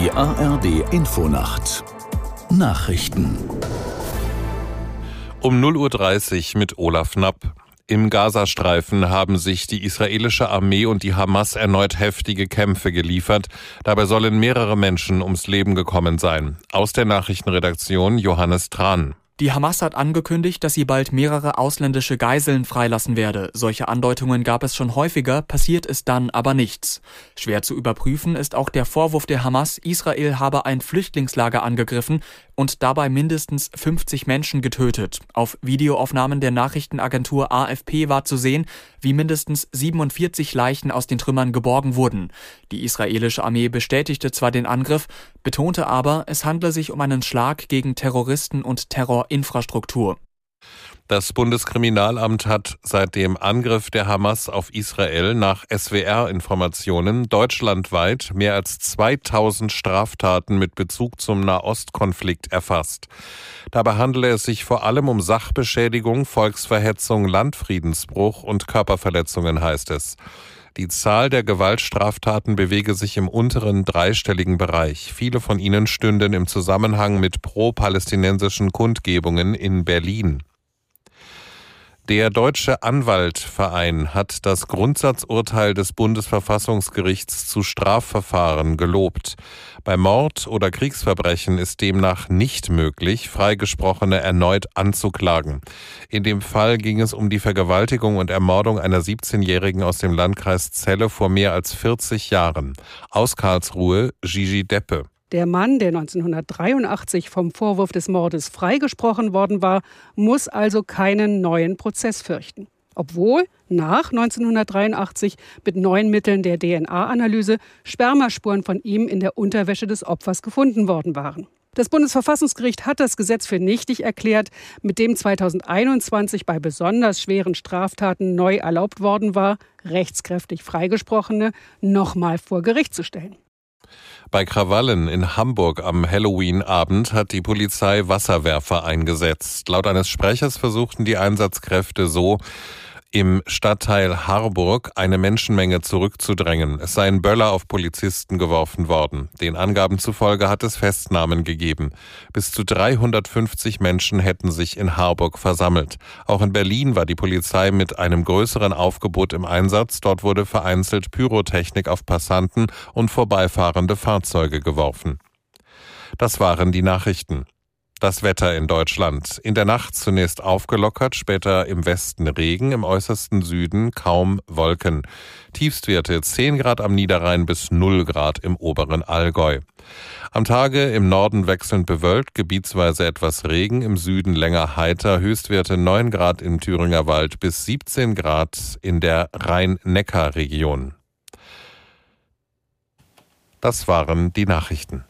Die ARD Infonacht Nachrichten um 0.30 Uhr mit Olaf Knapp. Im Gazastreifen haben sich die israelische Armee und die Hamas erneut heftige Kämpfe geliefert. Dabei sollen mehrere Menschen ums Leben gekommen sein. Aus der Nachrichtenredaktion Johannes Tran. Die Hamas hat angekündigt, dass sie bald mehrere ausländische Geiseln freilassen werde. Solche Andeutungen gab es schon häufiger, passiert ist dann aber nichts. Schwer zu überprüfen ist auch der Vorwurf der Hamas, Israel habe ein Flüchtlingslager angegriffen und dabei mindestens 50 Menschen getötet. Auf Videoaufnahmen der Nachrichtenagentur AFP war zu sehen, wie mindestens 47 Leichen aus den Trümmern geborgen wurden. Die israelische Armee bestätigte zwar den Angriff, betonte aber, es handle sich um einen Schlag gegen Terroristen und Terror Infrastruktur. Das Bundeskriminalamt hat seit dem Angriff der Hamas auf Israel nach SWR-Informationen deutschlandweit mehr als 2000 Straftaten mit Bezug zum Nahostkonflikt erfasst. Dabei handele es sich vor allem um Sachbeschädigung, Volksverhetzung, Landfriedensbruch und Körperverletzungen, heißt es. Die Zahl der Gewaltstraftaten bewege sich im unteren dreistelligen Bereich. Viele von ihnen stünden im Zusammenhang mit pro-palästinensischen Kundgebungen in Berlin. Der Deutsche Anwaltverein hat das Grundsatzurteil des Bundesverfassungsgerichts zu Strafverfahren gelobt. Bei Mord oder Kriegsverbrechen ist demnach nicht möglich, Freigesprochene erneut anzuklagen. In dem Fall ging es um die Vergewaltigung und Ermordung einer 17-Jährigen aus dem Landkreis Celle vor mehr als 40 Jahren. Aus Karlsruhe Gigi Deppe. Der Mann, der 1983 vom Vorwurf des Mordes freigesprochen worden war, muss also keinen neuen Prozess fürchten. Obwohl nach 1983 mit neuen Mitteln der DNA-Analyse Spermaspuren von ihm in der Unterwäsche des Opfers gefunden worden waren. Das Bundesverfassungsgericht hat das Gesetz für nichtig erklärt, mit dem 2021 bei besonders schweren Straftaten neu erlaubt worden war, rechtskräftig Freigesprochene nochmal vor Gericht zu stellen. Bei Krawallen in Hamburg am Halloween-Abend hat die Polizei Wasserwerfer eingesetzt. Laut eines Sprechers versuchten die Einsatzkräfte so, im Stadtteil Harburg eine Menschenmenge zurückzudrängen. Es seien Böller auf Polizisten geworfen worden. Den Angaben zufolge hat es Festnahmen gegeben. Bis zu 350 Menschen hätten sich in Harburg versammelt. Auch in Berlin war die Polizei mit einem größeren Aufgebot im Einsatz. Dort wurde vereinzelt Pyrotechnik auf Passanten und vorbeifahrende Fahrzeuge geworfen. Das waren die Nachrichten. Das Wetter in Deutschland. In der Nacht zunächst aufgelockert, später im Westen Regen, im äußersten Süden kaum Wolken. Tiefstwerte 10 Grad am Niederrhein bis 0 Grad im oberen Allgäu. Am Tage im Norden wechselnd bewölkt, gebietsweise etwas Regen, im Süden länger heiter, Höchstwerte 9 Grad im Thüringer Wald bis 17 Grad in der Rhein-Neckar-Region. Das waren die Nachrichten.